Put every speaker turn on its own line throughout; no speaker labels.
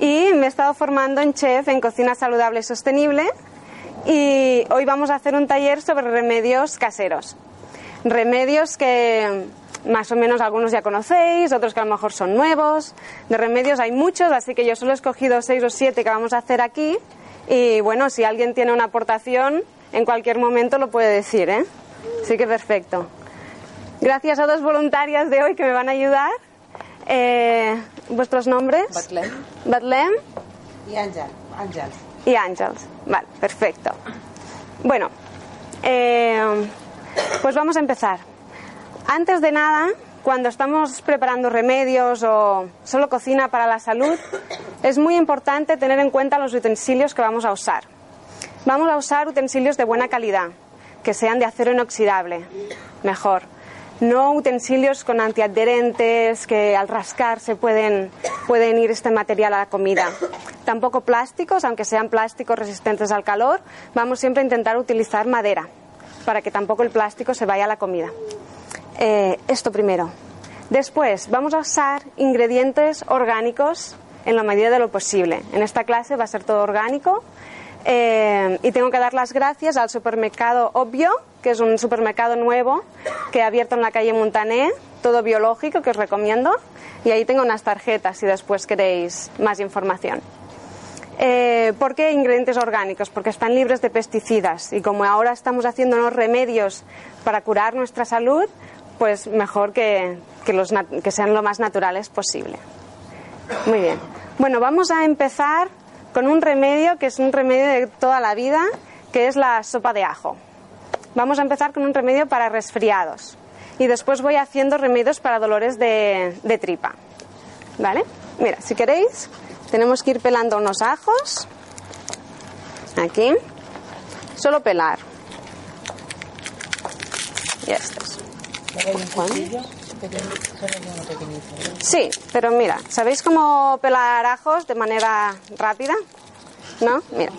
y me he estado formando en chef en cocina saludable y sostenible y hoy vamos a hacer un taller sobre remedios caseros. Remedios que más o menos algunos ya conocéis, otros que a lo mejor son nuevos. De remedios hay muchos, así que yo solo he escogido seis o siete que vamos a hacer aquí. Y bueno, si alguien tiene una aportación, en cualquier momento lo puede decir, ¿eh? Así que perfecto. Gracias a dos voluntarias de hoy que me van a ayudar. Eh, ¿Vuestros nombres?
Batlem
Batlem
y Ángel. Ángel.
y Ángels. Vale, perfecto. Bueno, eh, pues vamos a empezar. Antes de nada, cuando estamos preparando remedios o solo cocina para la salud, es muy importante tener en cuenta los utensilios que vamos a usar. Vamos a usar utensilios de buena calidad, que sean de acero inoxidable, mejor. No utensilios con antiadherentes que al rascar se pueden, pueden ir este material a la comida. Tampoco plásticos, aunque sean plásticos resistentes al calor, vamos siempre a intentar utilizar madera para que tampoco el plástico se vaya a la comida. Eh, esto primero. Después, vamos a usar ingredientes orgánicos en la medida de lo posible. En esta clase va a ser todo orgánico. Eh, y tengo que dar las gracias al supermercado Obvio, que es un supermercado nuevo que ha abierto en la calle Montané, todo biológico, que os recomiendo. Y ahí tengo unas tarjetas si después queréis más información. Eh, ¿Por qué ingredientes orgánicos? Porque están libres de pesticidas y como ahora estamos haciendo unos remedios para curar nuestra salud, pues mejor que, que sean lo más naturales posible. Muy bien. Bueno, vamos a empezar con un remedio que es un remedio de toda la vida, que es la sopa de ajo. Vamos a empezar con un remedio para resfriados y después voy haciendo remedios para dolores de, tripa. ¿Vale? Mira, si queréis, tenemos que ir pelando unos ajos. Aquí. Solo pelar. Y estos. Sí, pero mira, ¿sabéis cómo pelar ajos de manera rápida? ¿No? Mira,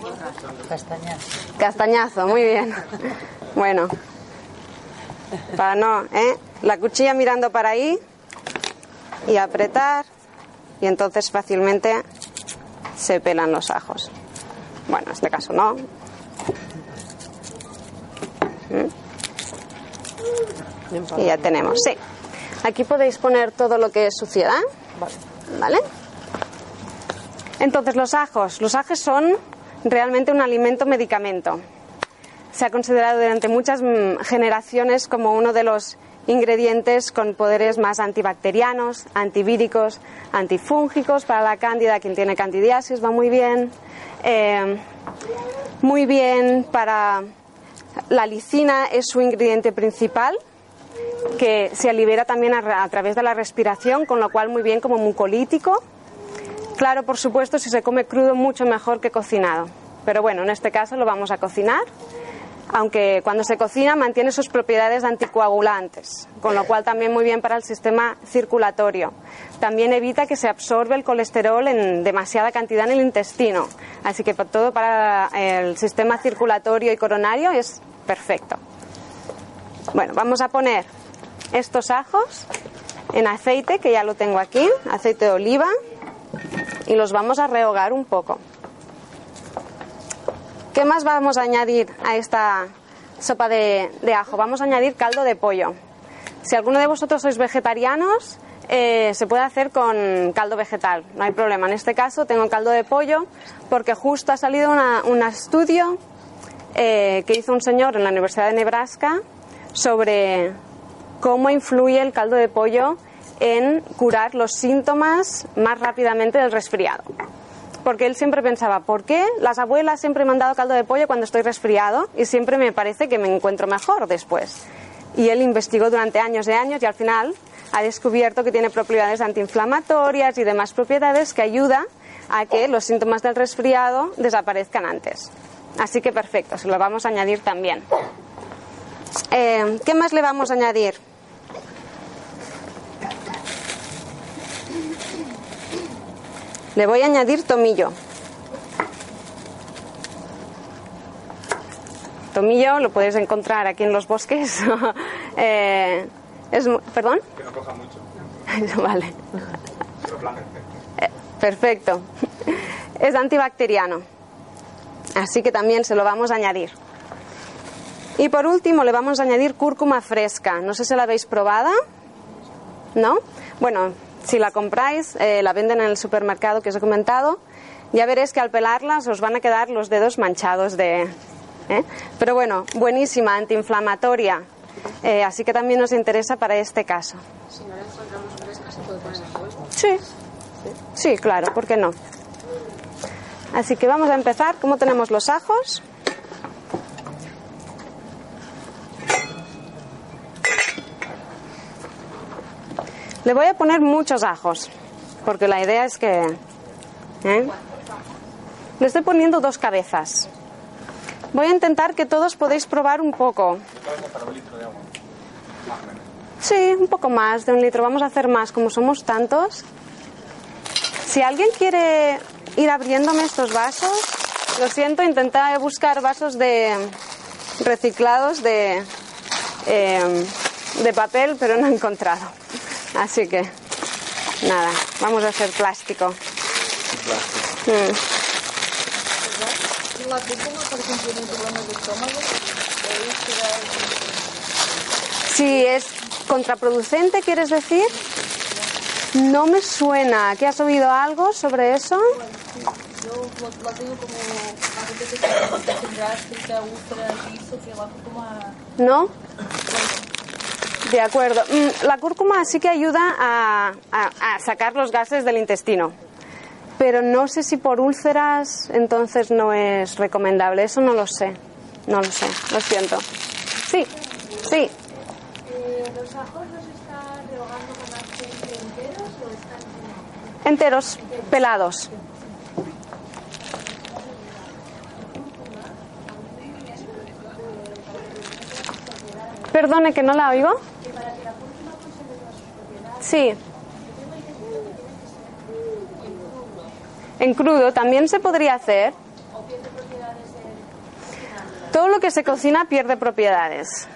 Castañazo.
castañazo, muy bien. Bueno, para no, ¿eh? La cuchilla mirando para ahí y apretar y entonces fácilmente se pelan los ajos. Bueno, en este caso no. Y ya tenemos, sí. Aquí podéis poner todo lo que es suciedad. ¿Vale? Entonces, los ajos. Los ajos son realmente un alimento medicamento. Se ha considerado durante muchas mm, generaciones como uno de los ingredientes con poderes más antibacterianos, antivíricos, antifúngicos. Para la cándida, quien tiene candidiasis, va muy bien. Eh, muy bien para la licina, es su ingrediente principal que se libera también a, través de la respiración, con lo cual muy bien como mucolítico. Claro, por supuesto, si se come crudo mucho mejor que cocinado. Pero bueno, en este caso lo vamos a cocinar, aunque cuando se cocina mantiene sus propiedades anticoagulantes, con lo cual también muy bien para el sistema circulatorio. También evita que se absorbe el colesterol en demasiada cantidad en el intestino, así que todo para el sistema circulatorio y coronario es perfecto. Bueno, vamos a poner estos ajos en aceite, que ya lo tengo aquí, aceite de oliva, y los vamos a rehogar un poco. ¿Qué más vamos a añadir a esta sopa de, de ajo? Vamos a añadir caldo de pollo. Si alguno de vosotros sois vegetarianos, eh, se puede hacer con caldo vegetal, no hay problema. En este caso tengo caldo de pollo porque justo ha salido un estudio eh, que hizo un señor en la Universidad de Nebraska sobre cómo influye el caldo de pollo en curar los síntomas más rápidamente del resfriado. Porque él siempre pensaba, ¿por qué las abuelas siempre me han dado caldo de pollo cuando estoy resfriado y siempre me parece que me encuentro mejor después? Y él investigó durante años y años y al final ha descubierto que tiene propiedades antiinflamatorias y demás propiedades que ayuda a que los síntomas del resfriado desaparezcan antes. Así que perfecto, se lo vamos a añadir también. Eh, ¿Qué más le vamos a añadir? Le voy a añadir tomillo. Tomillo lo puedes encontrar aquí en los bosques. Eh, es, ¿Perdón?
Que no coja mucho.
vale. Eh, Perfecto. Es antibacteriano. Así que también se lo vamos a añadir. Y por último le vamos a añadir cúrcuma fresca. No sé si la habéis probada. ¿No? Bueno, si la compráis, eh, la venden en el supermercado que os he comentado. Ya veréis que al pelarlas os van a quedar los dedos manchados de... ¿eh? Pero bueno, buenísima, antiinflamatoria. Eh, así que también nos interesa para este caso.
Si no la encontramos fresca, se puede poner en el fuego.
Sí. Sí, claro, ¿por qué no? Así que vamos a empezar. ¿Cómo tenemos los ajos? Le voy a poner muchos ajos, porque la idea es que... ¿eh? Le estoy poniendo dos cabezas. Voy a intentar que todos podéis probar un poco. Sí, un poco más de un litro. Vamos a hacer más, como somos tantos. Si alguien quiere ir abriéndome estos vasos, lo siento, intenté buscar vasos de reciclados de, eh, de papel, pero no he encontrado. Así que, nada, vamos a hacer plástico. Mm.
La cúrcuma, por ejemplo, tiene problemas de estómago. ¿Podéis tirar
Si es contraproducente, ¿quieres decir? No me suena. ¿Que has oído algo sobre eso?
Yo lo, lo tengo como a veces que tiene infección gástrica, úlceras y eso, que la cúrcuma
¿No? De acuerdo. Mm, La cúrcuma sí que ayuda a, sacar los gases del intestino. Pero no sé si por úlceras entonces no es recomendable. Eso no lo sé. No lo sé. Lo siento. Sí, sí.
¿Los ajos los está rehogando con aceite enteros o están
Enteros, pelados. Perdone que no la oigo. Sí. En crudo también se podría hacer. Todo lo que se cocina pierde propiedades.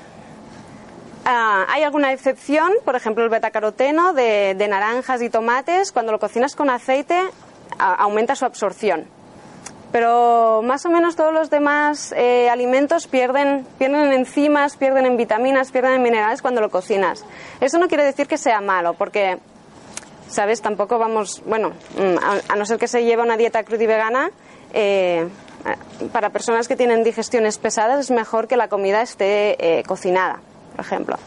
Ah, hay alguna excepción, por ejemplo el betacaroteno de, de naranjas y tomates, cuando lo cocinas con aceite aumenta su absorción. Pero más o menos todos los demás eh, alimentos pierden, pierden en enzimas, pierden en vitaminas, pierden en minerales cuando lo cocinas. Eso no quiere decir que sea malo, porque, ¿sabes? Tampoco vamos, bueno, mm, a, a no ser que se lleve una dieta cruda y vegana, eh, para personas que tienen digestiones pesadas es mejor que la comida esté eh, cocinada, por ejemplo.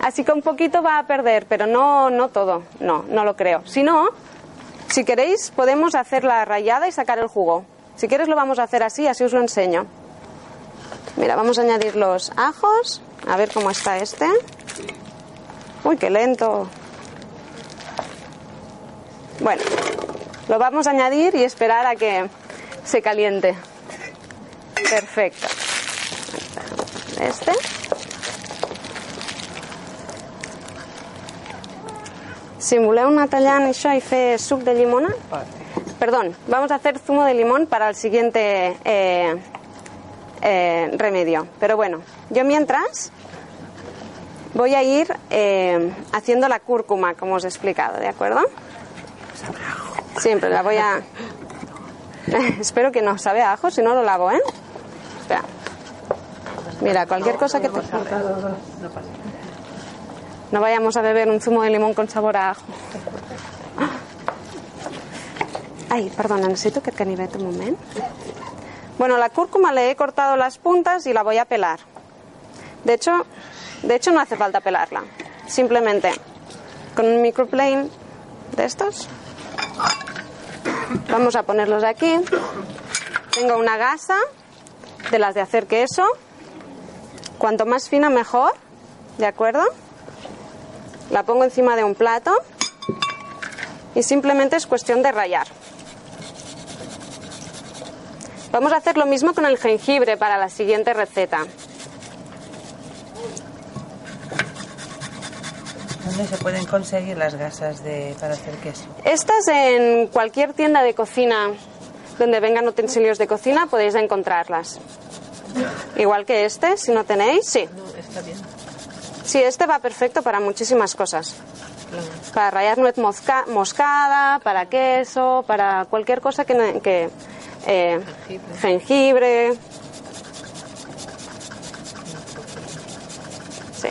Así que un poquito va a perder, pero no, no todo, no, no lo creo. Si no, si queréis, podemos hacer la rayada y sacar el jugo. Si quieres, lo vamos a hacer así, así os lo enseño. Mira, vamos a añadir los ajos, a ver cómo está este. Uy, qué lento. Bueno, lo vamos a añadir y esperar a que se caliente. Perfecto. Este. Si voleu anar tallant això i fer suc de llimona... Perdón, vamos a hacer zumo de limón para el siguiente eh, eh, remedio. Pero bueno, yo mientras voy a ir eh, haciendo la cúrcuma, como os he explicado, ¿de acuerdo? Siempre la voy a... Espero que no sabe a ajo, si no lo lavo, ¿eh? Mira, cualquier cosa que te... No vayamos a beber un zumo de limón con sabor a ajo. Ay, perdona, necesito que et ganivet un moment. Bueno, la cúrcuma le he cortado las puntas y la voy a pelar. De hecho, de hecho no hace falta pelarla. Simplemente con un microplane de estos. Vamos a ponerlos aquí. Tengo una gasa de las de hacer queso. Cuanto más fina mejor, ¿de acuerdo? La pongo encima de un plato y simplemente es cuestión de rallar. Vamos a hacer lo mismo con el jengibre para la siguiente receta.
¿Dónde se pueden conseguir las gasas de, para hacer queso?
Estas en cualquier tienda de cocina donde vengan utensilios de cocina podéis encontrarlas. Igual que este, si no tenéis, sí.
No, está bien.
Sí, este va perfecto para muchísimas cosas. Para rallar nuez mosca- moscada, para queso, para cualquier cosa que eh,
Jengibre.
jengibre. Sí.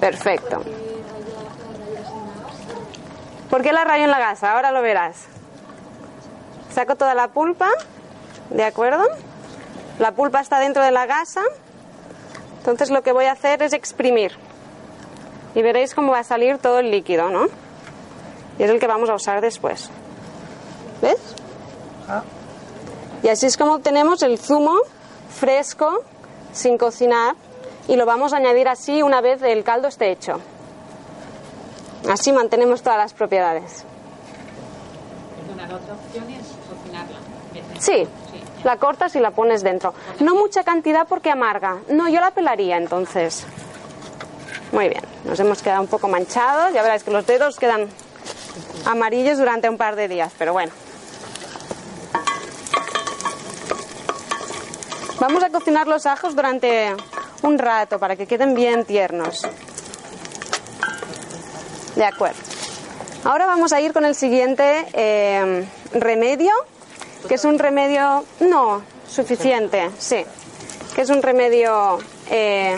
Perfecto. ¿Por qué la rayo en la gasa? Ahora lo verás. Saco toda la pulpa, ¿de acuerdo? La pulpa está dentro de la gasa. Entonces lo que voy a hacer es exprimir. Y veréis cómo va a salir todo el líquido, ¿no? Y es el que vamos a usar después. ¿Ves?
Ah,
Y así es como obtenemos el zumo fresco, sin cocinar, y lo vamos a añadir así una vez el caldo esté hecho. Así mantenemos todas las propiedades.
Perdona, la otra opción es cocinarla.
Sí, la cortas y la pones dentro. No mucha cantidad porque amarga. No, yo la pelaría entonces. Muy bien, nos hemos quedado un poco manchados. Ya veréis que los dedos quedan amarillos durante un par de días, pero bueno. Vamos a cocinar los ajos durante un rato para que queden bien tiernos. De acuerdo. Ahora vamos a ir con el siguiente eh, remedio, que es un remedio, no, suficiente, sí, que es un remedio eh,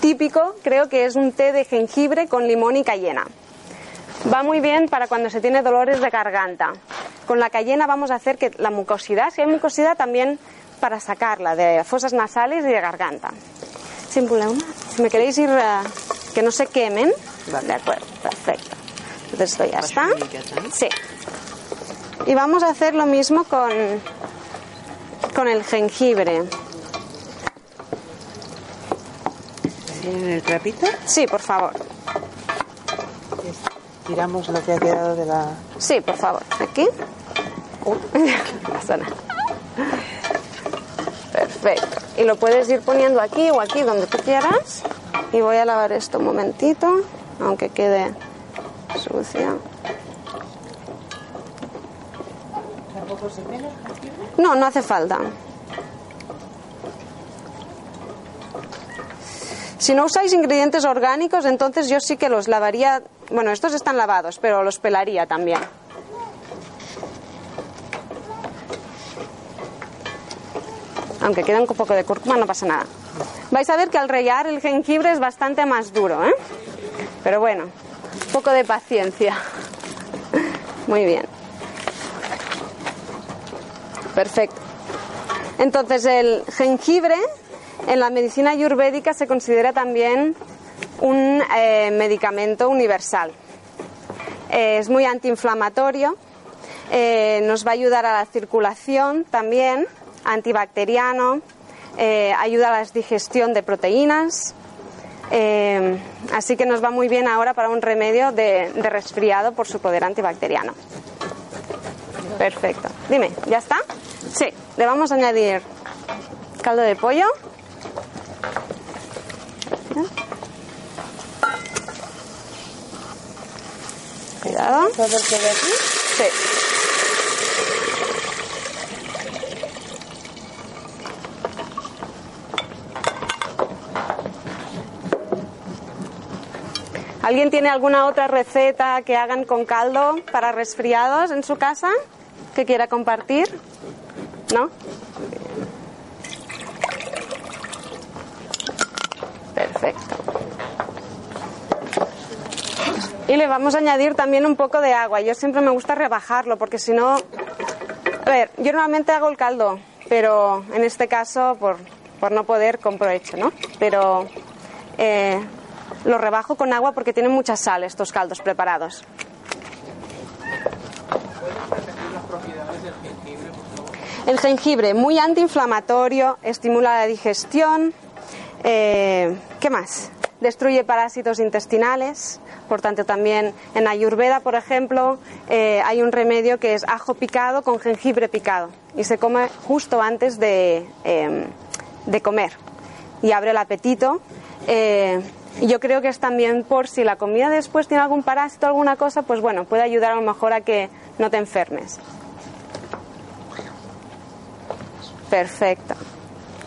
típico, creo que es un té de jengibre con limón y cayena. Va muy bien para cuando se tiene dolores de garganta. Con la cayena vamos a hacer que la mucosidad, si hay mucosidad, también para sacarla de fosas nasales y de garganta. Sin problema. Si me queréis ir, eh, que no se quemen.
Vale.
De acuerdo, perfecto. Entonces esto ya está. Sí. Y vamos a hacer lo mismo con, con el jengibre.
¿Tienen el trapito?
Sí, por favor.
Tiramos lo que ha quedado de la...
Sí, por favor. Aquí. Nada. Perfecto. Y lo puedes ir poniendo aquí o aquí donde tú quieras. Y voy a lavar esto un momentito, aunque quede sucio. No, no hace falta. Si no usáis ingredientes orgánicos, entonces yo sí que los lavaría. Bueno, estos están lavados, pero los pelaría también. Aunque quede un poco de cúrcuma, no pasa nada. Vais a ver que al rallar el jengibre es bastante más duro, ¿eh? Pero bueno, un poco de paciencia. Muy bien. Perfecto. Entonces el jengibre en la medicina ayurvédica se considera también un eh, medicamento universal. Eh, es muy antiinflamatorio, eh, nos va a ayudar a la circulación también, antibacteriano, ayuda a la digestión de proteínas. así que nos va muy bien ahora para un remedio de resfriado por su poder antibacteriano. Perfecto. Dime, ¿ya está? Sí, le vamos a añadir caldo de pollo. Cuidado. Sí. ¿Alguien tiene alguna otra receta que hagan con caldo para resfriados en su casa que quiera compartir? ¿No? Perfecto. Y le vamos a añadir también un poco de agua. Yo siempre me gusta rebajarlo porque si no... A ver, yo normalmente hago el caldo, pero en este caso por, por no poder compro hecho, ¿no? Pero eh, lo rebajo con agua porque tienen mucha sal estos caldos preparados. El jengibre, muy antiinflamatorio, estimula la digestión. eh, ¿Qué más? Destruye parásitos intestinales. Por tanto, también en Ayurveda, por ejemplo, eh, hay un remedio que es ajo picado con jengibre picado y se come justo antes de, eh, de comer y abre el apetito. Eh, yo creo que es también por si la comida después tiene algún parásito, alguna cosa, pues bueno, puede ayudar a lo mejor a que no te enfermes. Perfecto.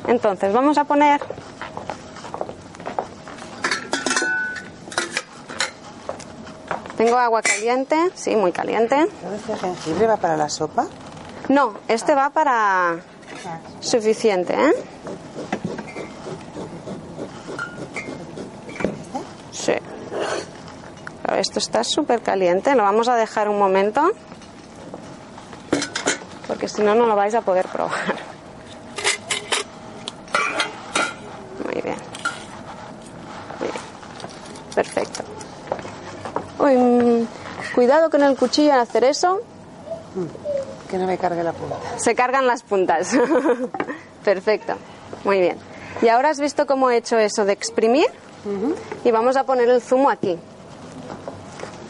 Entonces, vamos a poner Tengo agua caliente, sí, muy caliente.
¿Todo este jengibre va para la sopa?
No, este va para suficiente, ¿eh? Sí. Pero esto está súper caliente, lo vamos a dejar un momento. Porque si no, no lo vais a poder probar. Muy bien. Muy bien. Perfecto. Uy, mm, cuidado con el cuchillo en hacer eso.
Que no me cargue la punta.
Se cargan las puntas. Perfecto. Muy bien. Y ahora has visto cómo he hecho eso de exprimir. Y vamos a poner el zumo aquí.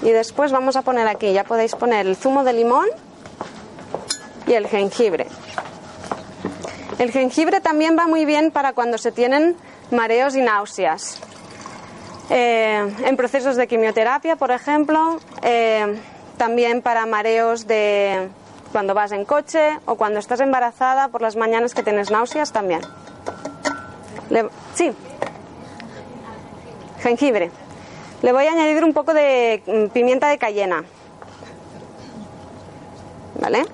Y después vamos a poner aquí, ya podéis poner el zumo de limón y el jengibre. El jengibre también va muy bien para cuando se tienen mareos y náuseas. Eh, en procesos de quimioterapia, por ejemplo, eh, también para mareos de cuando vas en coche o cuando estás embarazada por las mañanas que tienes náuseas también. Sí, jengibre. Le voy a añadir un poco de mm, pimienta de cayena. ¿Vale?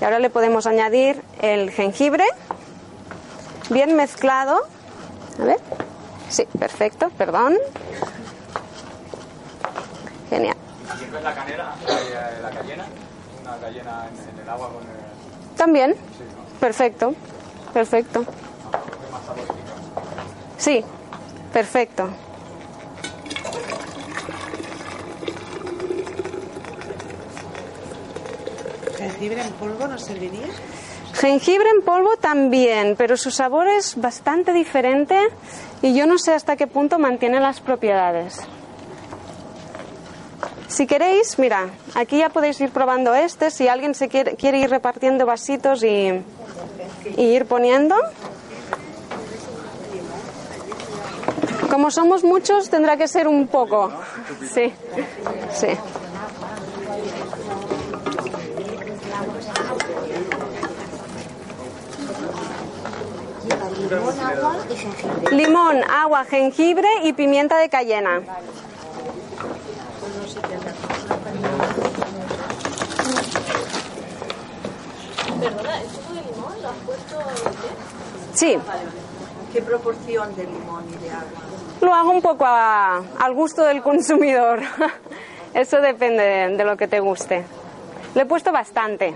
Y ahora le podemos añadir el jengibre bien mezclado. A ver. Sí, perfecto, perdón. Genial.
¿Sirves la canela, la, la cayena? Una cayena en, el agua con el...
También. Perfecto. Perfecto. Sí, perfecto.
¿Jengibre en polvo nos serviría?
Jengibre en polvo también, pero su sabor es bastante diferente y yo no sé hasta qué punto mantiene las propiedades. Si queréis, mira, aquí ya podéis ir probando este. Si alguien se quiere, quiere ir repartiendo vasitos y, y ir poniendo. Como somos muchos, tendrá que ser un poco. Sí, sí. Limón, agua, jengibre y pimienta de cayena.
Perdona, ¿el zumo de limón lo has puesto qué?
Sí,
¿Qué proporción de limón y de agua?
lo hago un poco a- al gusto del consumidor. Eso depende de, de lo que te guste. Le he puesto bastante.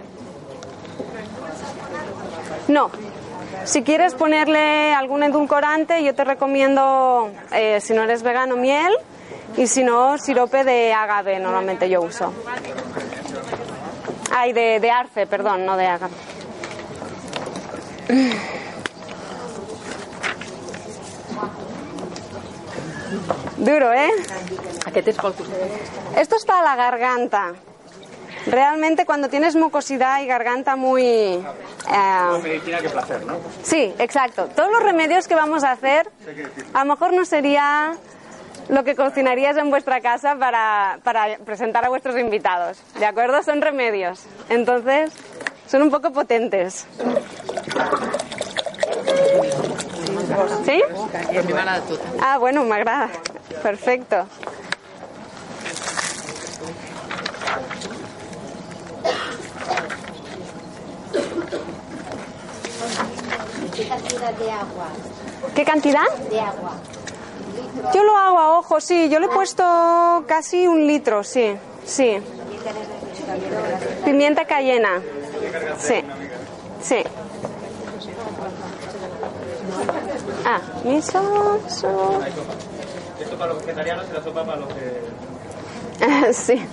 No. Si quieres ponerle algún edulcorante, yo te recomiendo, eh, si no eres vegano, miel y si no, sirope de agave, normalmente yo uso. Ay, de, de arce, perdón, no de agave. Duro, ¿eh? Esto es para la garganta. Realmente cuando tienes mucosidad y garganta muy... eh,
Medicina que placer, ¿no?
sí, exacto. Todos los remedios que vamos a hacer, a lo mejor no sería lo que cocinarías en vuestra casa para, para presentar a vuestros invitados. ¿De acuerdo? Son remedios. Entonces, son un poco potentes. ¿Sí? Ah, bueno, m'agrada. Perfecto.
¿Qué cantidad de agua?
¿Qué cantidad?
De agua.
Yo lo hago a ojo, sí. Yo le he puesto casi un litro, sí. Sí. Pimienta cayena. Sí. Sí. Ah, miso. so-
Esto para los vegetarianos y la sopa para los que...
sí.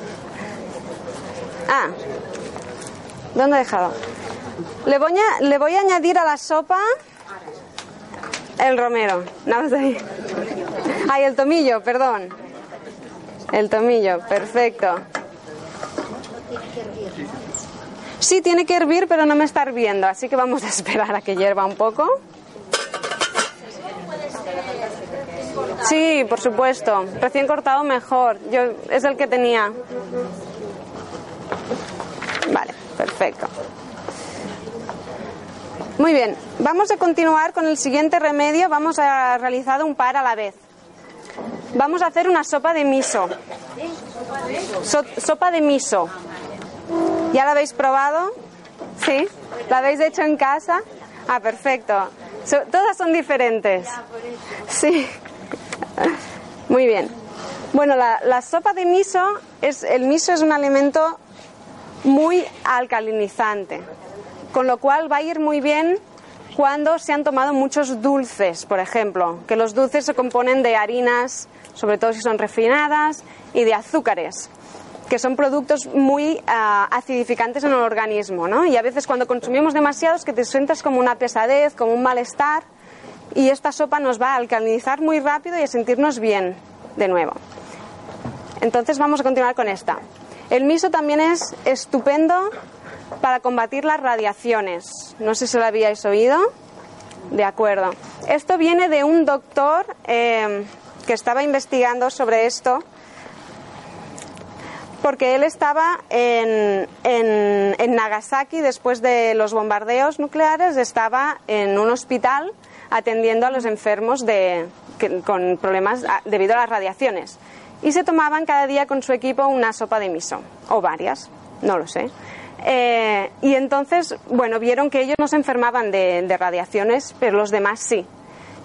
Ah. ¿Dónde he dejado? Le voy a, le voy a añadir a la sopa el romero. Más ahí. Ay, el tomillo, perdón. El tomillo, perfecto. Sí, tiene que hervir, pero no me está hirviendo, así que vamos a esperar a que hierva un poco. Sí, por supuesto. Recién cortado mejor. Yo es el que tenía. Vale, perfecto. Muy bien, vamos a continuar con el siguiente remedio. Vamos a realizar un par a la vez. Vamos a hacer una sopa de miso. So- sopa de miso. ¿Ya la habéis probado? ¿Sí? ¿La habéis hecho en casa? Ah, perfecto. Todas son diferentes. Sí. Muy bien. Bueno, la, la sopa de miso es el miso es un alimento muy alcalinizante, con lo cual va a ir muy bien cuando se han tomado muchos dulces, por ejemplo, que los dulces se componen de harinas, sobre todo si son refinadas, y de azúcares, que son productos muy ah, acidificantes en el organismo, ¿no? Y a veces cuando consumimos demasiados que te sientes como una pesadez, como un malestar, y esta sopa nos va a alcalinizar muy rápido y a sentirnos bien de nuevo. Entonces vamos a continuar con esta. El miso también es estupendo para combatir las radiaciones. No sé si lo habíais oído. De acuerdo. Esto viene de un doctor eh, que estaba investigando sobre esto porque él estaba en, en- en Nagasaki después de los bombardeos nucleares, estaba en un hospital atendiendo a los enfermos de, con problemas ah, debido a las radiaciones. Y se tomaban cada día con su equipo una sopa de miso, o varias, no lo sé. Eh, y entonces, bueno, vieron que ellos no se enfermaban de, de radiaciones, pero los demás sí.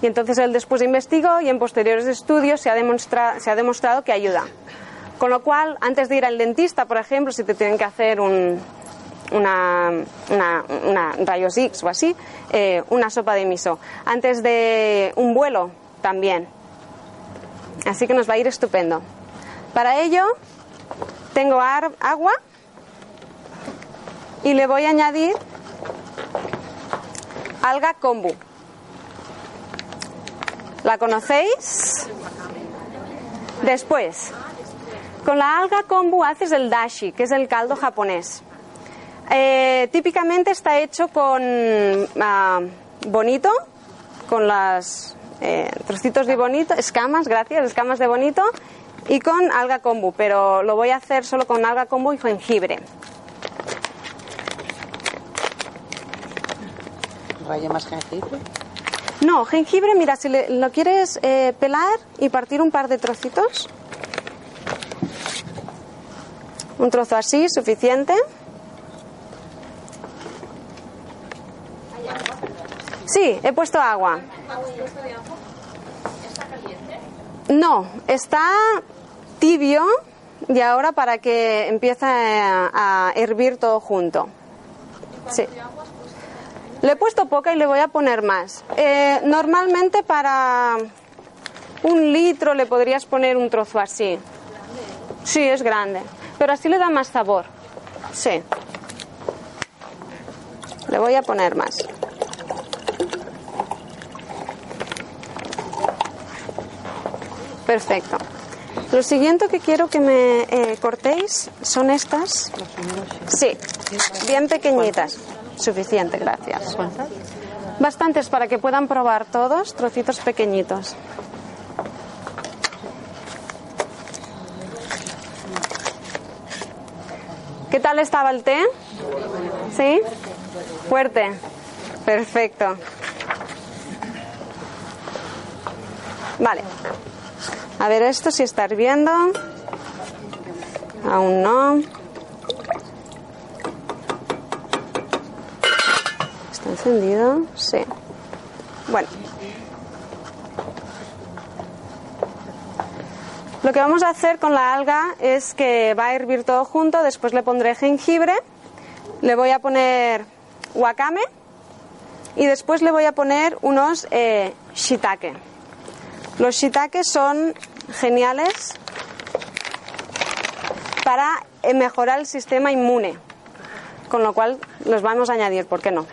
Y entonces él después investigó y en posteriores estudios se ha, demonstra- se ha demostrado que ayuda. Con lo cual, antes de ir al dentista, por ejemplo, si te tienen que hacer un, una, una, una rayos X o así, eh, una sopa de miso. Antes de un vuelo, también. Así que nos va a ir estupendo. Para ello, tengo agua y le voy a añadir alga kombu. ¿La conocéis? Después, con la alga kombu haces el dashi, que es el caldo japonés. Eh, típicamente está hecho con ah, bonito, con las eh, trocitos de bonito, escamas, gracias, escamas de bonito, y con alga kombu, pero lo voy a hacer solo con alga kombu y jengibre.
Raya más jengibre.
No, jengibre, mira, si le- lo quieres eh, pelar y partir un par de trocitos. Un trozo así, suficiente. Sí, he puesto agua. No, está tibio y ahora para que empiece a, a hervir todo junto. Sí. Le he puesto poca y le voy a poner más. Eh, normalmente para un litro le podrías poner un trozo así. Sí, es grande. Pero así le da más sabor. Sí. Le voy a poner más. Perfecto. Lo siguiente que quiero que me eh, cortéis son estas. Sí, bien pequeñitas. Suficiente, gracias. Bastantes para que puedan probar todos, trocitos pequeñitos. ¿Qué tal estaba el té? ¿Sí? Fuerte. Perfecto. Vale. A ver esto si está hirviendo. Aún no. Encendido? Sí. Bueno. Lo que vamos a hacer con la alga es que va a hervir todo junto, después le pondré jengibre, le voy a poner wakame y después le voy a poner unos eh, shiitake. Los shiitake son geniales para eh, mejorar el sistema inmune, con lo cual los vamos a añadir, ¿por qué no?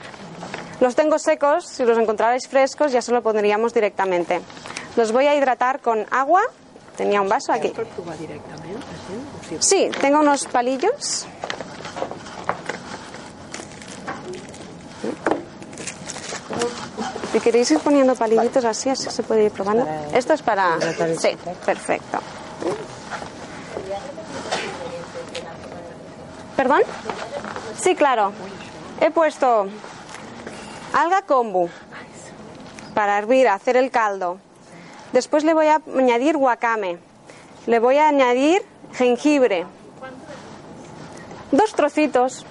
Los tengo secos, si los encontrarais frescos ya se lo pondríamos directamente. Los voy a hidratar con agua. Tenía un vaso aquí. Sí, tengo unos palillos. Si queréis ir poniendo palillitos así, así se puede ir probando. Esto es para... Sí, perfecto. ¿Perdón? Sí, claro. He puesto alga kombu para hervir, hacer el caldo. Después le voy a añadir wakame. Le voy a añadir jengibre. Dos trocitos.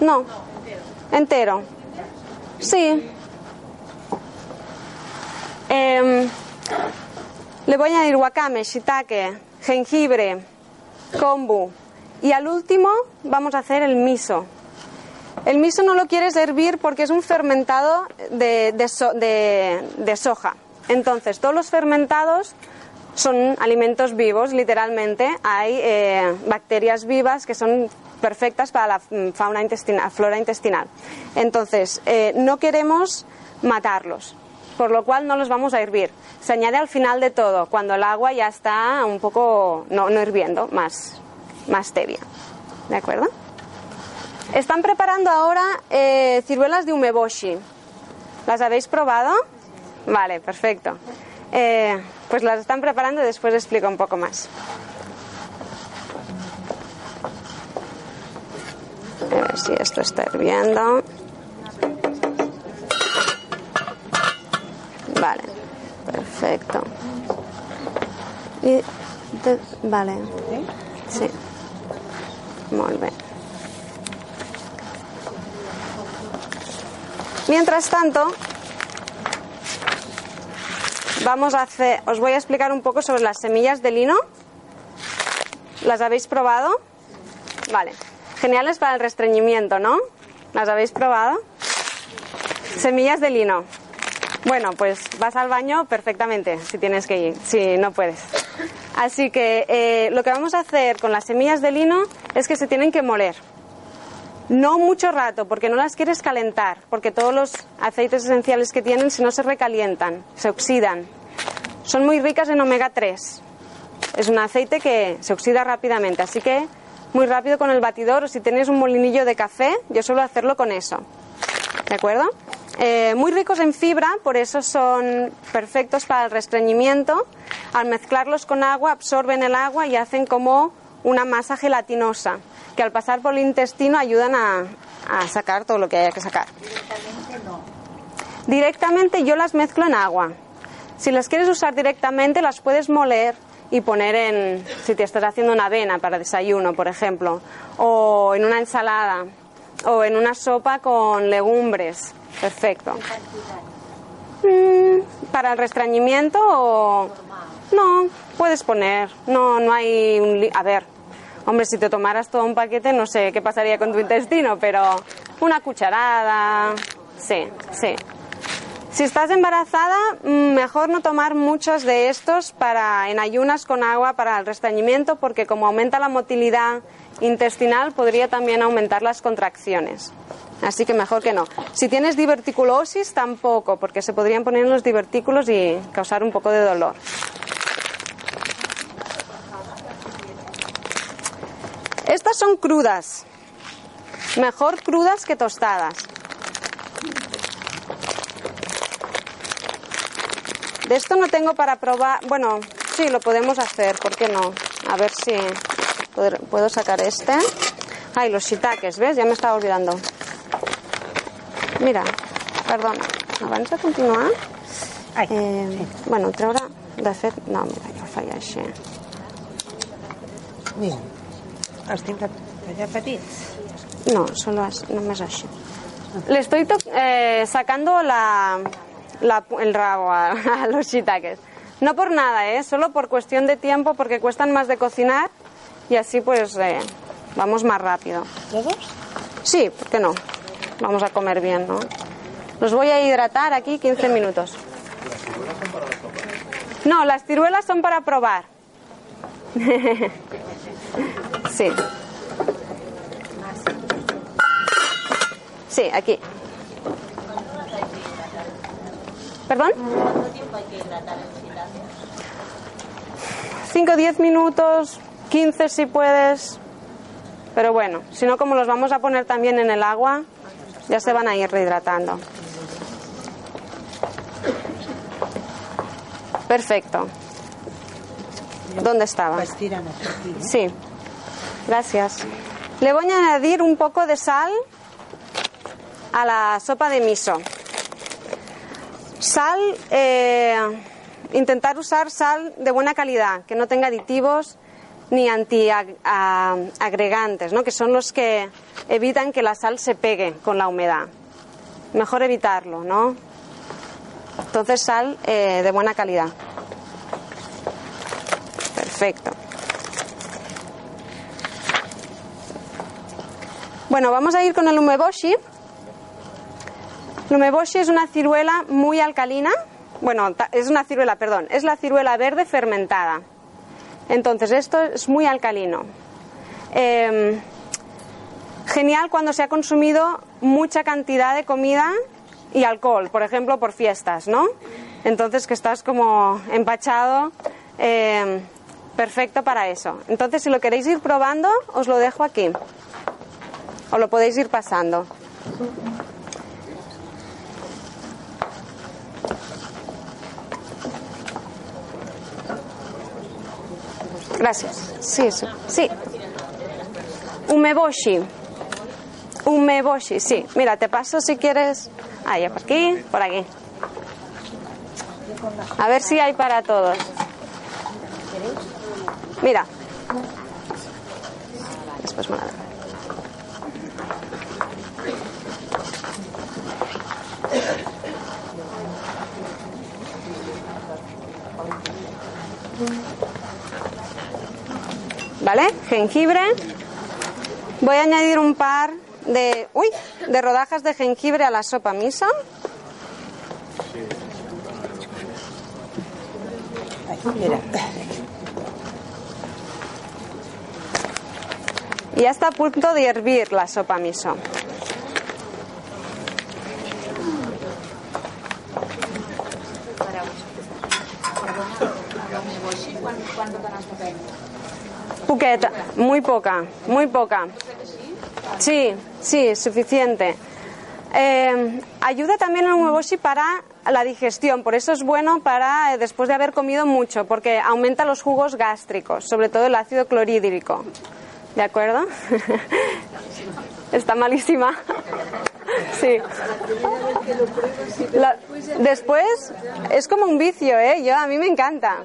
No, entero. Sí. Em, le voy a añadir wakame, shiitake, jengibre, kombu. Y al último vamos a hacer el miso. El miso no lo quieres hervir porque es un fermentado de, de so- de- soja. Entonces, todos los fermentados son alimentos vivos, literalmente. Hay eh, bacterias vivas que son perfectas para la mm, fauna intestinal, flora intestinal. Entonces, eh, no queremos matarlos, por lo cual no los vamos a hervir. Se añade al final de todo, cuando el agua ya está un poco, no, no hirviendo, más, más. ¿De acuerdo? Están preparando ahora eh, ciruelas de umeboshi. ¿Las habéis probado? Vale, perfecto. Eh, pues las están preparando y después explico un poco más. A ver si esto está hirviendo. Vale, perfecto. Y vale. Sí. Molt bé. Mientras tanto, vamos a hacer, os voy a explicar un poco sobre las semillas de lino. ¿Las habéis probado? Vale. Geniales para el restreñimiento, ¿no? ¿Las habéis probado? Semillas de lino. Bueno, pues vas al baño perfectamente si tienes que ir, si no puedes. Así que eh, lo que vamos a hacer con las semillas de lino es que se tienen que moler. No mucho rato, porque no las quieres calentar, porque todos los aceites esenciales que tienen, si no se recalientan, se oxidan. Son muy ricas en omega 3. Es un aceite que se oxida rápidamente, así que muy rápido con el batidor o si tienes un molinillo de café, yo suelo hacerlo con eso. ¿De acuerdo? Eh, muy ricos en fibra, por eso son perfectos para el restreñimiento. Al mezclarlos con agua, absorben el agua y hacen como una masa gelatinosa, que al pasar por el intestino ayudan a, sacar todo lo que haya que sacar. Directamente yo las mezclo en agua. Si las quieres usar directamente, las puedes moler y poner en, si te estás haciendo una avena para desayuno, por ejemplo, o en una ensalada, o en una sopa con legumbres. Perfecto. Mm, para el restreñimiento o no puedes poner no no hay un a ver hombre si te tomaras todo un paquete no sé qué pasaría con tu intestino pero una cucharada sí sí si estás embarazada mm, mejor no tomar muchos de estos para en ayunas con agua para el restreñimiento porque como aumenta la motilidad intestinal podría también aumentar las contracciones Así que mejor que no. Si tienes diverticulosis, tampoco, porque se podrían poner en los divertículos y causar un poco de dolor. Estas son crudas. Mejor crudas que tostadas. De esto no tengo para probar. Bueno, sí, lo podemos hacer, ¿por qué no? A ver si puedo sacar este. Ay, los shiitakes, ¿ves? Ya me estaba olvidando. Mira, perdona, abans de continuar...
Ai,
eh, Bueno, treure... De fet, no, mira, jo ho feia així.
Mira, els tinc allà petits.
No, solo as, només així. Le estoy to- eh, sacando la, la- el rabo a, a los shiitakes. No por nada, ¿eh? Solo por cuestión de tiempo, porque cuestan más de cocinar y así pues eh, vamos más rápido.
¿Todos?
Sí, ¿por qué no? Vamos a comer bien, ¿no? Los voy a hidratar aquí 15 minutos. No, las ciruelas son para probar. sí. Sí, aquí. ¿Perdón?
¿Cuánto tiempo hay que hidratar el shiitake?
5 o 10 minutos, 15 si puedes. Pero bueno, si no, como los vamos a poner también en el agua, ya se van a ir rehidratando. Perfecto. ¿Dónde estaba?
Pues.
Sí, gracias. Le voy a añadir un poco de sal a la sopa de miso. Sal, eh, intentar usar sal de buena calidad, que no tenga aditivos ni antiagregantes, ¿no? que son los que evitan que la sal se pegue con la humedad. Mejor evitarlo, ¿no? Entonces sal eh, de buena calidad. Perfecto. Bueno, vamos a ir con el umeboshi. El umeboshi es una ciruela muy alcalina. Bueno, es una ciruela, perdón, es la ciruela verde fermentada. Entonces, esto es muy alcalino. Eh, genial cuando se ha consumido mucha cantidad de comida y alcohol, por ejemplo, por fiestas, ¿no? Entonces, que estás como empachado, eh, perfecto para eso. Entonces, si lo queréis ir probando, os lo dejo aquí. O lo podéis ir pasando. Gracias. Sí, sí. sí. Umeboshi. Umeboshi, sí. Mira, te paso si quieres. Ahí, por aquí, por aquí. A ver si hay para todos. Mira. Después me la ¿Vale? Jengibre. Voy a añadir un par de, uy, de rodajas de jengibre a la sopa miso. Y ya está a punto de hervir la sopa miso. Muy poca, muy poca. Sí, sí, suficiente. Eh, ayuda también el umeboshi para la digestión, por eso es bueno para eh, después de haber comido mucho, porque aumenta los jugos gástricos, sobre todo el ácido clorhídrico. ¿De acuerdo? Está malísima. Sí. Después es como un vicio, ¿eh? Yo, a mí me encanta.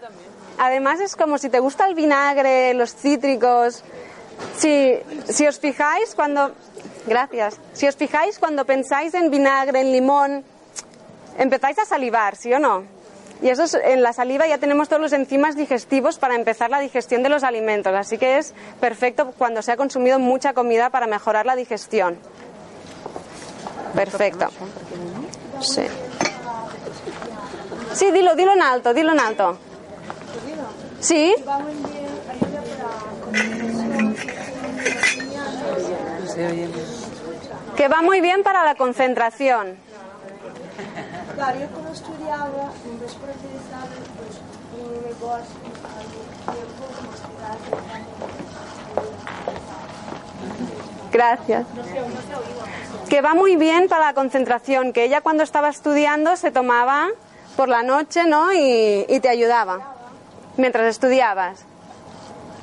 Además es como si te gusta el vinagre, los cítricos. Si, si os fijáis cuando... Gracias. Si os fijáis cuando pensáis en vinagre, en limón, empezáis a salivar, ¿sí o no? Y eso es- en la saliva ya tenemos todos los enzimas digestivos para empezar la digestión de los alimentos. Así que es perfecto cuando se ha consumido mucha comida para mejorar la digestión. Perfecto. Sí. Sí, dilo, dilo en alto, dilo en alto. Sí. Que va muy bien para la concentración.
Claro, yo como estudiaba, después de estar pues, un negocio
Gracias. Que va muy bien para la concentración, que ella cuando estaba estudiando se tomaba por la noche, ¿no? Y, y te ayudaba mientras estudiabas.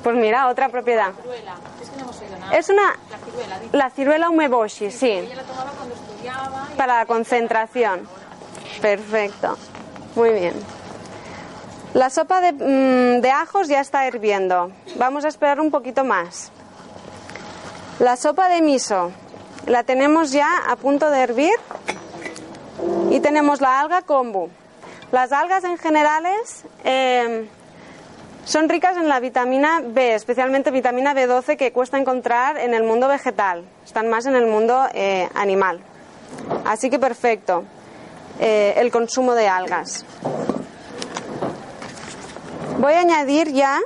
Pues mira, otra propiedad.
Ciruela. Es que no hemos oído nada.
Es una...
La ciruela, dice.
La ciruela umeboshi, sí,
Ella la tomaba cuando estudiaba. y-
para la concentración. Perfecto. Muy bien. La sopa de, mm, de ajos ya está hirviendo. Vamos a esperar un poquito más. La sopa de miso la tenemos ya a punto de hervir y tenemos la alga kombu. Las algas en generales eh, son ricas en la vitamina B, especialmente vitamina B12 que cuesta encontrar en el mundo vegetal. Están más en el mundo eh, animal. Así que perfecto eh, el consumo de algas. Voy a añadir ya,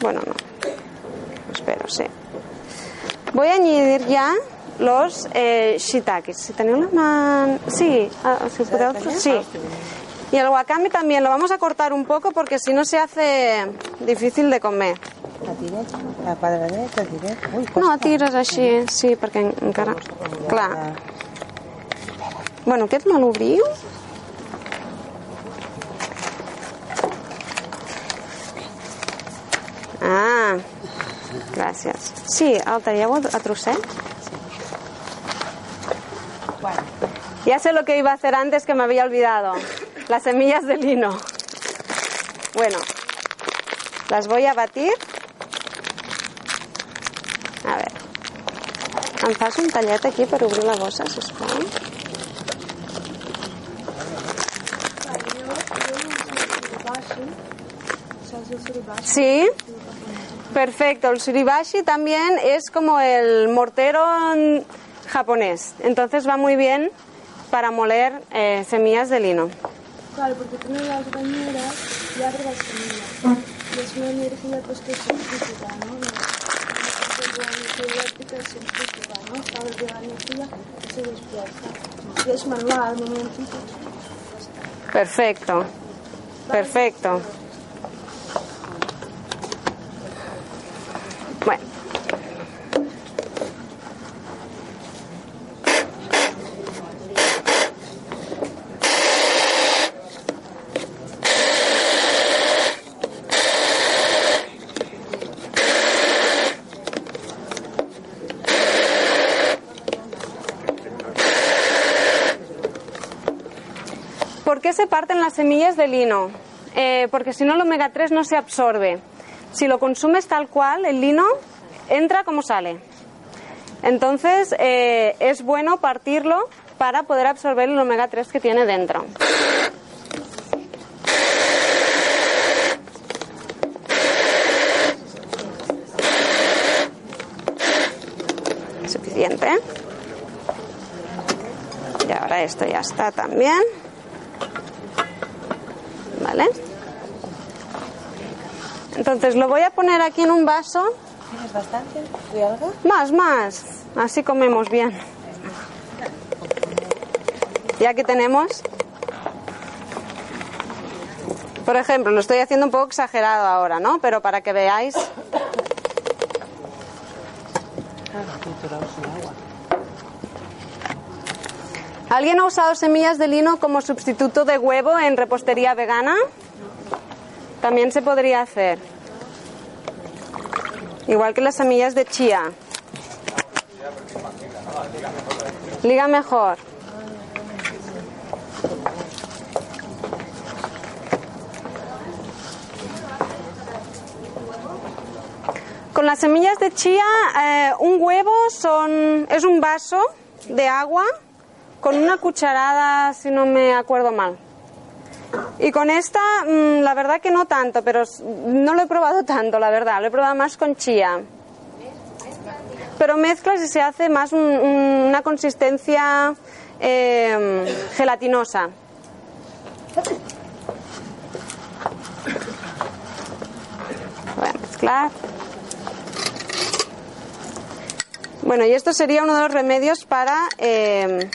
bueno no, espero, sí. Voy a añadir ya los eh, shiitakes. Si tenéis una mano, sí, ah, si podeu- sí. Y el wakame también lo vamos a cortar un poco porque si no se hace difícil de comer.
La tireta, la quadradeta, tireta. Ui,
No, tires així, sí, perquè en- encara... Clar. Bueno, aquest me l'obriu? Ah, gràcies. Sí, el talleu a a trossets? Ya sé lo que iba a hacer antes que me había olvidado. Las semillas de lino. Bueno, las voy a batir. A ver. Em un tallet aquí per obrir la bossa, sisplau? Sí. Perfecto. El suribashi también es como el mortero japonés. Entonces va muy bien para moler eh, semillas de lino.
Claro, porque tiene las bañeras y abre las semillas. Y es una energía pues que es científica, ¿no? La energía es científica, ¿no? Sabes de la energía y se despierta. Y es manual, un momentito.
Perfecto. Perfecto. Se parten las semillas de lino? Eh, porque si no el omega 3 no se absorbe. Si lo consumes tal cual, el lino entra como sale. Entonces eh, es bueno partirlo para poder absorber el omega 3 que tiene dentro. Suficiente. Y ahora esto ya está también. ¿Vale? Entonces lo voy a poner aquí en un vaso.
¿Tienes bastante de algo?
Más, más. Así comemos bien. Y aquí tenemos. Por ejemplo, lo estoy haciendo un poco exagerado ahora, ¿no? Pero para que veáis. ¿Alguien ha usado semillas de lino como sustituto de huevo en repostería vegana? También se podría hacer. Igual que las semillas de chía. Liga mejor. Con las semillas de chía, eh, un huevo son, es un vaso de agua con una cucharada, si no me acuerdo mal. Y con esta, mm, la verdad que no tanto, pero no lo he probado tanto, la verdad. Lo he probado más con chía. Pero mezclas y se hace más un- un- una consistencia eh, gelatinosa. Voy a mezclar. Bueno, y esto sería uno de los remedios para, eh,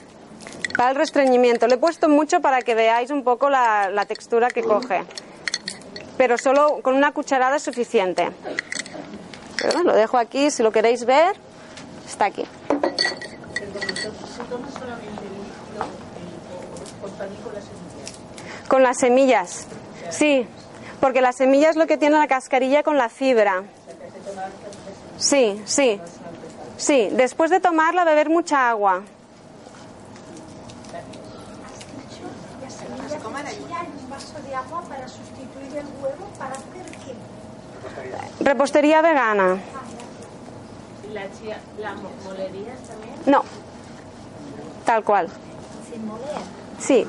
para el restreñimiento. Le he puesto mucho para que veáis un poco la, textura que coge. Pero solo con una cucharada es suficiente. Pero lo dejo aquí, si lo queréis ver, está aquí. Con las semillas, sí, porque la semilla es lo que tiene la cascarilla con la fibra. Sí, sí, sí. Después de tomarla, beber mucha agua.
Vaso de agua para sustituir el huevo para hacer qué?
Repostería vegana.
¿Y la chía, la mo- molerías también?
No, tal cual.
Sin moler.
Sí.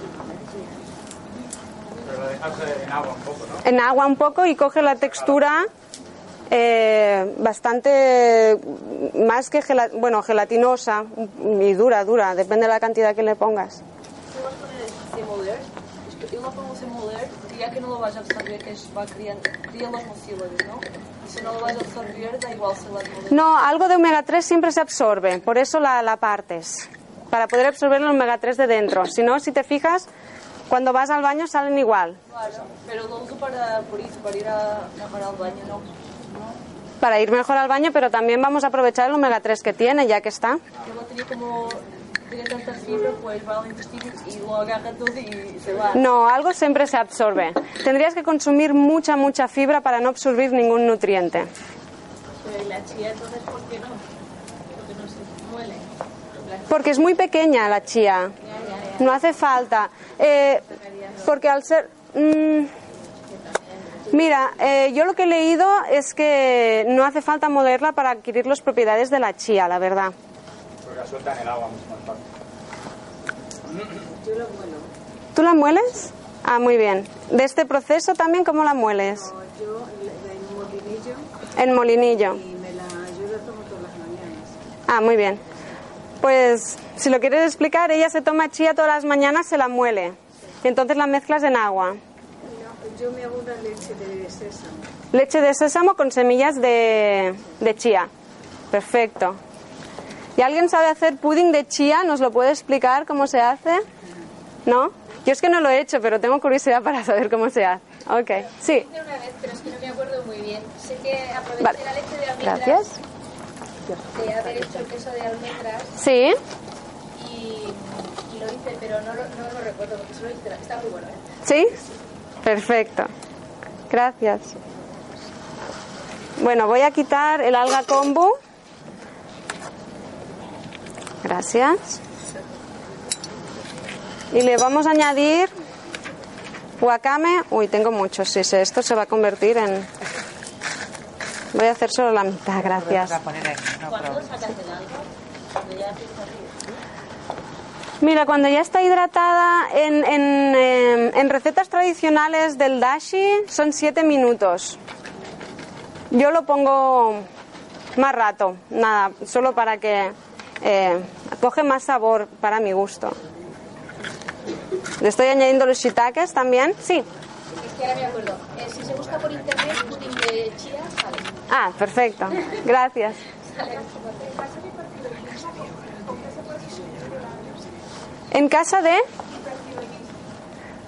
Pero lo dejas eh, en agua un poco, ¿no?
en agua un poco y coge la textura eh, bastante más que gela- bueno gelatinosa y dura dura depende de la cantidad que le pongas
Si vas a poner sem moler, es que yo lo ya que no lo vas a absorber, que es, va criando, crían los mucílagos, ¿no? Y si no lo vas a absorber, da igual si
no algo de omega 3 siempre se absorbe por eso la, la partes para poder absorber el omega 3 de dentro si no si te fijas cuando vas al baño salen igual
Claro, pero lo uso para, para ir a, mejor al baño, ¿no?
para ir mejor al baño pero también vamos a aprovechar el omega 3 que tiene ya que está
Yo lo tenía como, pues va al intestino y lo agarra todo y se va.
No, algo siempre se absorbe. Tendrías que consumir mucha, mucha fibra para no absorbir ningún nutriente.
Pero ¿y la chía entonces por qué no? Porque no se muele. La-
Porque es muy pequeña la chía. No hace falta. Eh, porque al ser... mm, mira, eh, yo lo que he leído es que no hace falta molerla para adquirir las propiedades de la chía, la verdad.
La suelta en el agua mucho más fácil.
¿Tú la mueles? Ah, muy bien. ¿De este proceso también cómo la mueles?
Yo en molinillo
En molinillo.
y me la yo la tomo todas las mañanas.
Ah, muy bien. Pues si lo quieres explicar, ella se toma chía todas las mañanas, se la muele. Y entonces la mezclas en agua.
No, yo me hago una leche de sésamo.
Leche de sésamo con semillas de, de chía. Perfecto. ¿Y alguien sabe hacer pudding de chía? ¿Nos lo puede explicar cómo se hace? ¿No? Yo es que no lo he hecho, pero tengo curiosidad para saber cómo se hace. Ok, sí.
una vez, pero es que no me acuerdo muy bien. Sé que aproveché
Vale.
la leche de almendras.
Gracias.
De haber hecho el queso de almendras
Sí.
y, y lo hice, pero no lo, no lo recuerdo porque solo hice. la- Está muy bueno, ¿eh?
¿Sí? Perfecto. Gracias. Bueno, voy a quitar el alga kombu. Gracias. Y le vamos a añadir wakame. Uy, tengo muchos. Sí, sí, esto se va a convertir en... Voy a hacer solo la mitad, gracias. Mira, cuando ya está hidratada, en, en, eh, en recetas tradicionales del dashi son 7 minutos. Yo lo pongo más rato, nada, solo para que eh, coge más sabor para mi gusto. Le estoy añadiendo los shiitakes también, sí.
Es que ahora me acuerdo. Eh, si se busca por internet pudding de chía, sale.
Ah, perfecto, gracias. En casa de...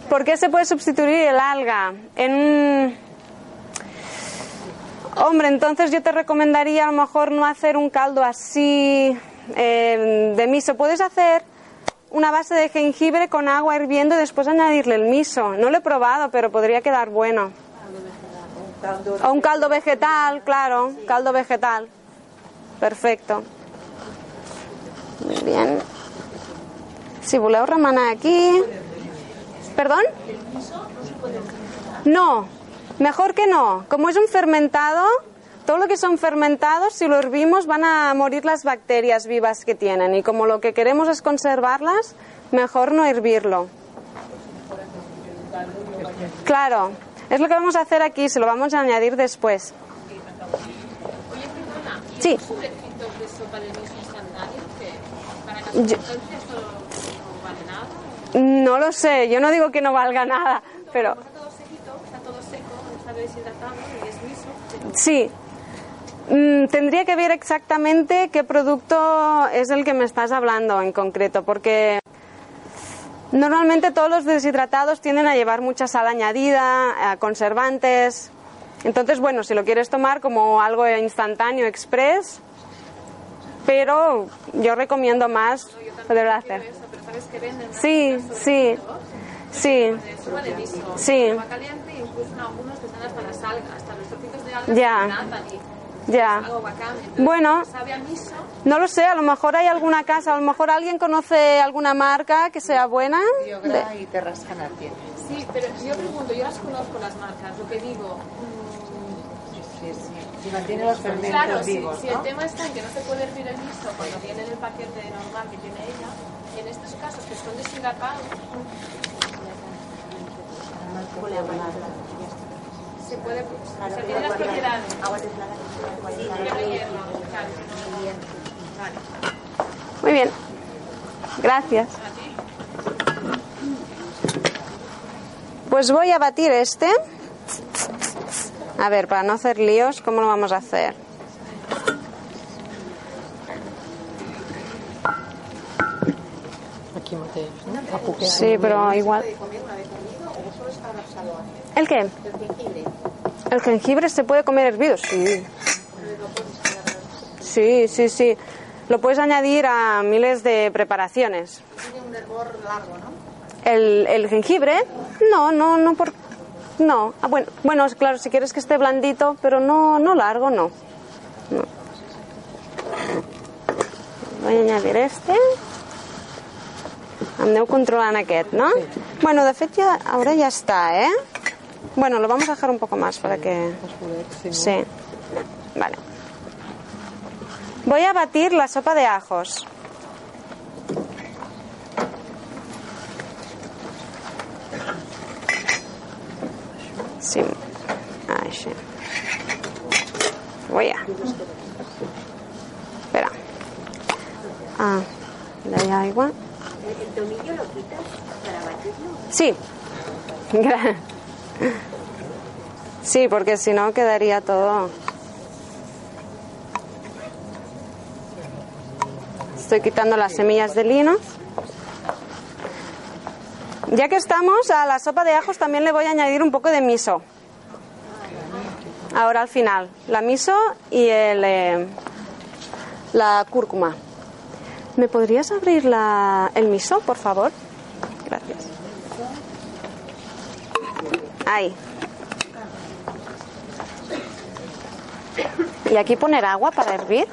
¿Por qué se puede sustituir el alga? En Hombre, entonces yo te recomendaría a lo mejor no hacer un caldo así eh, de miso. Puedes hacer una base de jengibre con agua hirviendo y después añadirle el miso. No lo he probado, pero podría quedar bueno. O un caldo vegetal, claro, caldo vegetal. Perfecto. Muy bien. Si voleu remenar aquí... ¿Perdón? No, mejor que no. Como es un fermentado, todo lo que son fermentados, si lo hervimos, van a morir las bacterias vivas que tienen. Y como lo que queremos es conservarlas, mejor no hervirlo. Claro, es lo que vamos a hacer aquí, se lo vamos a añadir después.
Oye, perdona, ¿y
Sí. Yo-
no,
lo sé, yo no digo que no valga nada, pero
Está todo sequito, está todo seco, está deshidratado y es miso.
Sí. Mm, tendría que ver exactamente qué producto es el que me estás hablando en concreto, porque normalmente todos los deshidratados tienden a llevar mucha sal añadida, conservantes. Entonces, bueno, si lo quieres tomar como algo instantáneo, express, pero yo recomiendo más poderlo hacer.
Eso, pero sabes que venden ¿no?
Sí, sí, sí. Sí.
Algas
Ya. Ya.
algo bacán. Entonces,
Bueno.
Sabe a miso.
No lo sé, a lo mejor hay alguna casa, a lo mejor alguien conoce alguna marca que sea buena.
Y tiene.
Sí, pero yo pregunto, yo las conozco las marcas, lo que digo.
Sí, sí. Si mantiene los fermentos
Claro, si,
vivos,
si
¿no?
el tema está en que no se puede hervir el miso cuando viene en el paquete normal que tiene ella, y en estos casos que son deshidratados, Se puede, se tiene las propiedades.
Agua templada.
Sí, claro.
Muy bien. Gracias. Pues voy a batir este. A ver, para no hacer líos, ¿cómo lo vamos a hacer? Sí, pero igual. ¿El qué? ¿El jengibre se puede comer hervido? Sí. Sí, sí, sí. Lo puedes añadir a miles de preparaciones.
Tiene un hervor largo, ¿no?
El, el jengibre, no, no, no por, no. Ah, bueno, bueno, claro, si quieres que esté blandito, pero no, no largo, no. no. Voy a añadir este. Aneu controlant aquest, ¿no? Bueno, de fet ahora ya está, ¿eh? Bueno, lo vamos a dejar un poco más para que... Sí. Vale. Voy a batir la sopa de ajos. Sí. Així. Voy a... Espera. Ah, de aigua.
¿El tomillo lo quitas para batirlo?
Sí. Sí, porque si no quedaría todo. Estoy quitando las semillas de lino. Ya que estamos, a la sopa de ajos también le voy a añadir un poco de miso. Ahora al final, la miso y el, eh, la cúrcuma. ¿Me podrías abrir la, el miso, por favor? Gracias. Ahí. Y aquí poner agua para hervir.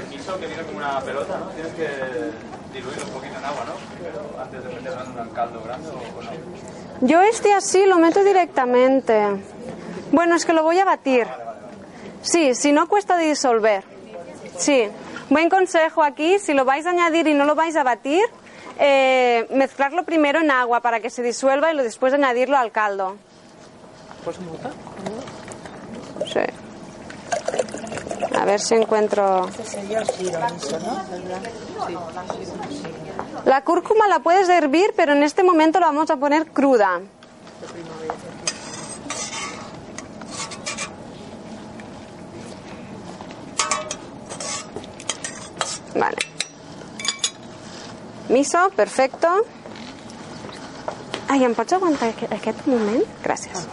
El miso que viene como una pelota, ¿no? Tienes que diluirlo un poquito en agua, ¿no? Primero, antes de meterlo en un caldo grande o, no.
Yo este así lo meto directamente. Bueno, es que lo voy a batir. Sí, si no cuesta disolver. Sí. Buen consejo aquí, si lo vais a añadir y no lo vais a batir, eh, mezclarlo primero en agua para que se disuelva y lo después añadirlo al caldo.
Muta.
Sí. A ver si encuentro.
Este.
La cúrcuma la puedes hervir, pero en este momento la vamos a poner cruda. Vale. Miso, perfecto. Ai, em pots aguantar aquest, aquest moment? Gràcies.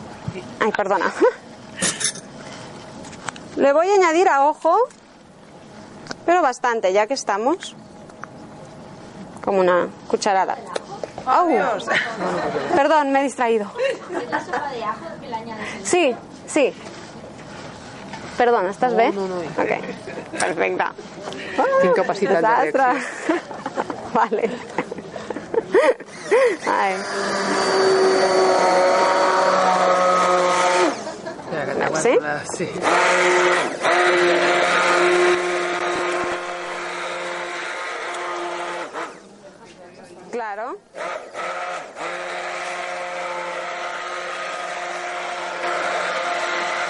Ai, perdona. Le voy a añadir a ojo, pero bastante, ya que estamos. Como una cucharada. ¡Au! Perdón, me he distraído.
¿Es la sopa de ajo que le añades?
Sí, sí. Perdona, ¿estás
No,
bé?
no, no.
Ok, perfecte.
Tinc capacitat de.
Vale. Ai.
T'aguanto
¿Sí?
la... Sí.
Claro.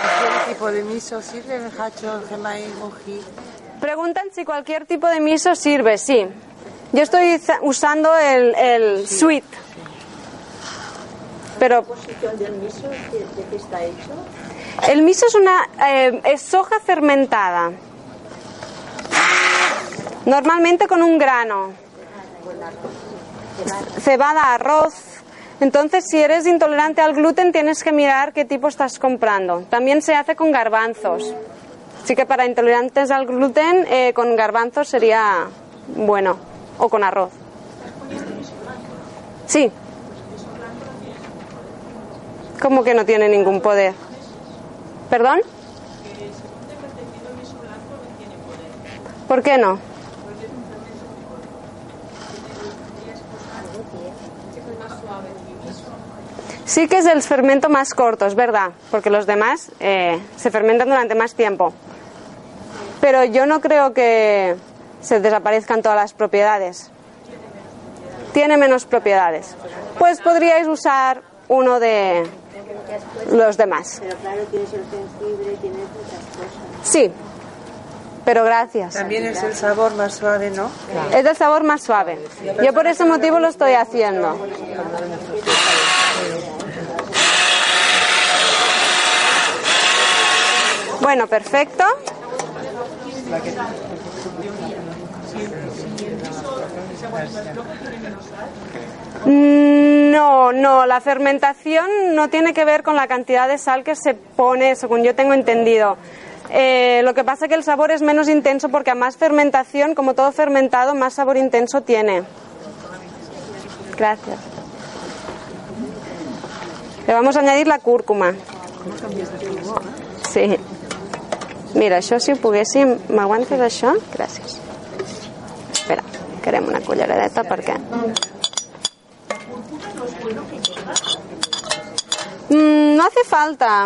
¿Cualquier tipo de miso sirve? El hacho, el gemay, moji.
Preguntan si cualquier tipo de miso sirve, sí. Yo estoy usando el, el sweet. Pero
composición del miso? ¿De, de qué está hecho?
El miso es una eh, es soja fermentada. Normalmente con un grano. Cebada, arroz. Entonces, si eres intolerante al gluten, tienes que mirar qué tipo estás comprando. También se hace con garbanzos. Así que para intolerantes al gluten, eh, con garbanzos sería bueno. O con arroz. Sí. ¿Cómo que no tiene ningún poder? ¿Perdón? ¿Por qué no? Sí que es el fermento más corto, es verdad, porque los demás eh, se fermentan durante más tiempo. Pero yo no creo que se desaparezcan todas las propiedades. tiene menos propiedades. Pues podríais usar uno de los demás.
Pero claro, tienes el jengibre, tienes muchas cosas.
Sí, pero gracias.
También es el sabor más suave, ¿no?
Es del sabor más suave. Yo por ese motivo lo estoy haciendo. Bueno, perfecto. No, no, la fermentación no tiene que ver con la cantidad de sal que se pone, según yo tengo entendido. Eh, lo que pasa es que el sabor es menos intenso porque a más fermentación, como todo fermentado, más sabor intenso tiene. Gracias. Le vamos a añadir la cúrcuma. Sí. Mira, això si ho poguéssim... M'aguantes això? Gràcies. Espera, querem una culleradeta perquè... Mm, no hace falta.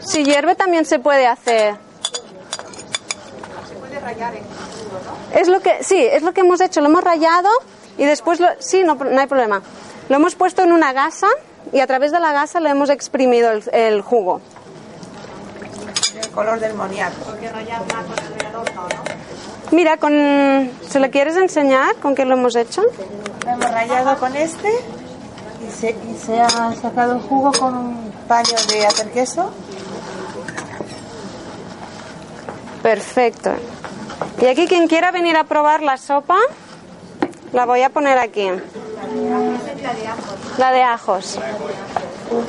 Si hierve también se puede hacer. Es lo que, sí, es lo que hemos hecho. Lo hemos rayado y después, lo, sí, no, no hay problema. Lo hemos puesto en una gasa y a través de la gasa le hemos exprimido el, el jugo.
El color del moniato.
Mira, con, ¿se lo quieres enseñar con qué lo hemos hecho?
Lo hemos rayado con este y se, y se ha sacado el jugo con un paño de hacer queso.
Perfecto. Y aquí quien quiera venir a probar la sopa, la voy a poner aquí. La de ajos.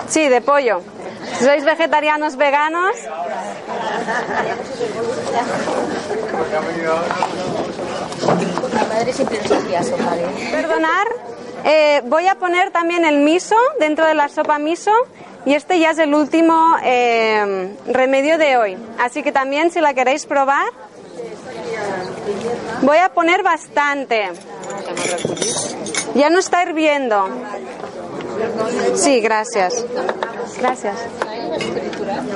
Sí, de pollo. Sois vegetarianos, veganos. Perdonar, eh, voy a poner también el miso dentro de la sopa miso y este ya es el último eh, remedio de hoy. Así que también si la queréis probar, voy a poner bastante. Ya no está hirviendo. Sí, gracias. Gracias.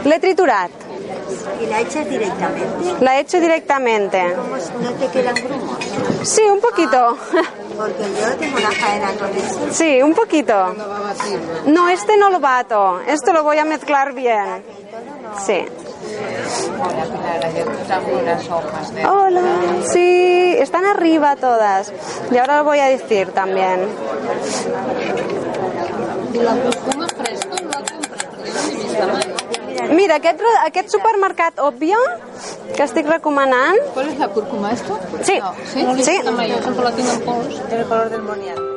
L'he triturat.
¿Y la echas directamente?
La he hecho directamente.
¿Cómo es? ¿No te quedan grumos?
Sí, un poquito.
Porque yo tengo una faena con eso.
Sí, un poquito. No, este no lo bato. Esto lo voy a mezclar bien. Sí. Hola. Sí, están arriba todas. Y ahora lo voy a decir también.
La cúrcuma fresca no la compré, perquè no l'he vist mai.
Mira, aquest, aquest supermercat Obvio que estic recomanant...
¿Cuál es la cúrcuma? ¿Esto?
Sí.
No, ¿sí? No
Sí.
jo sempre la tinc en pols.
El color del moniato.